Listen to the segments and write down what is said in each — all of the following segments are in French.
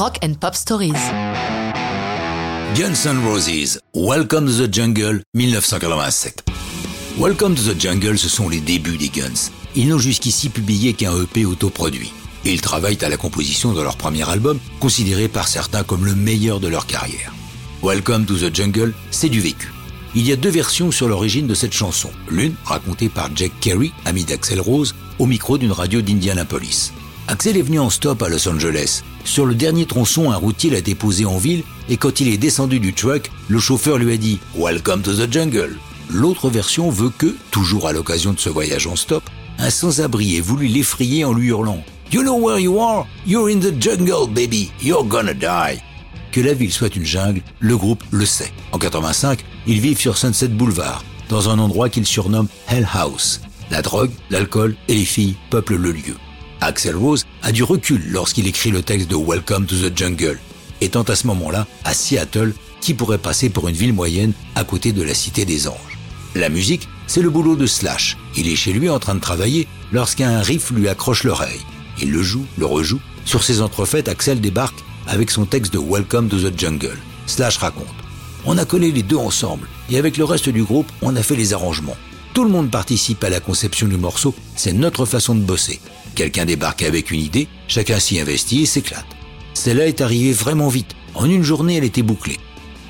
Rock and Pop Stories. Guns N' Roses, Welcome to the Jungle, 1987. Welcome to the Jungle, ce sont les débuts des Guns. Ils n'ont jusqu'ici publié qu'un EP autoproduit. Et ils travaillent à la composition de leur premier album, considéré par certains comme le meilleur de leur carrière. Welcome to the Jungle, c'est du vécu. Il y a deux versions sur l'origine de cette chanson. L'une, racontée par Jack Kerry, ami d'Axel Rose, au micro d'une radio d'Indianapolis. Axel est venu en stop à Los Angeles. Sur le dernier tronçon, un routier l'a déposé en ville et quand il est descendu du truck, le chauffeur lui a dit Welcome to the jungle. L'autre version veut que, toujours à l'occasion de ce voyage en stop, un sans-abri ait voulu l'effrayer en lui hurlant You know where you are? You're in the jungle, baby. You're gonna die. Que la ville soit une jungle, le groupe le sait. En 85, ils vivent sur Sunset Boulevard, dans un endroit qu'ils surnomment Hell House. La drogue, l'alcool et les filles peuplent le lieu. Axel Rose a du recul lorsqu'il écrit le texte de Welcome to the Jungle, étant à ce moment-là à Seattle, qui pourrait passer pour une ville moyenne à côté de la Cité des Anges. La musique, c'est le boulot de Slash. Il est chez lui en train de travailler lorsqu'un riff lui accroche l'oreille. Il le joue, le rejoue. Sur ses entrefaites, Axel débarque avec son texte de Welcome to the Jungle. Slash raconte. On a collé les deux ensemble et avec le reste du groupe, on a fait les arrangements. Tout le monde participe à la conception du morceau, c'est notre façon de bosser. Quelqu'un débarque avec une idée, chacun s'y investit et s'éclate. Celle-là est arrivée vraiment vite. En une journée, elle était bouclée.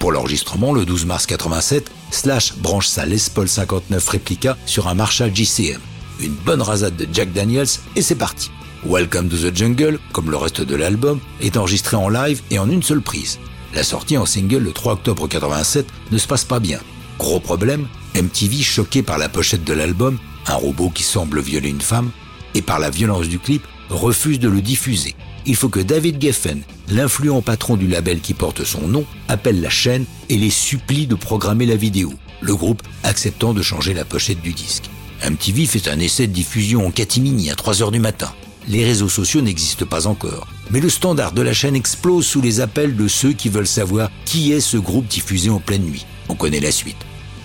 Pour l'enregistrement, le 12 mars 87, Slash branche sa Les Paul 59 réplica sur un Marshall GCM. Une bonne rasade de Jack Daniels et c'est parti. Welcome to the Jungle, comme le reste de l'album, est enregistré en live et en une seule prise. La sortie en single le 3 octobre 87 ne se passe pas bien. Gros problème, MTV choqué par la pochette de l'album, un robot qui semble violer une femme, et par la violence du clip, refuse de le diffuser. Il faut que David Geffen, l'influent patron du label qui porte son nom, appelle la chaîne et les supplie de programmer la vidéo, le groupe acceptant de changer la pochette du disque. MTV fait un essai de diffusion en catimini à 3 heures du matin. Les réseaux sociaux n'existent pas encore. Mais le standard de la chaîne explose sous les appels de ceux qui veulent savoir qui est ce groupe diffusé en pleine nuit. On connaît la suite.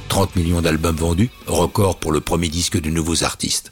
30 millions d'albums vendus, record pour le premier disque de nouveaux artistes.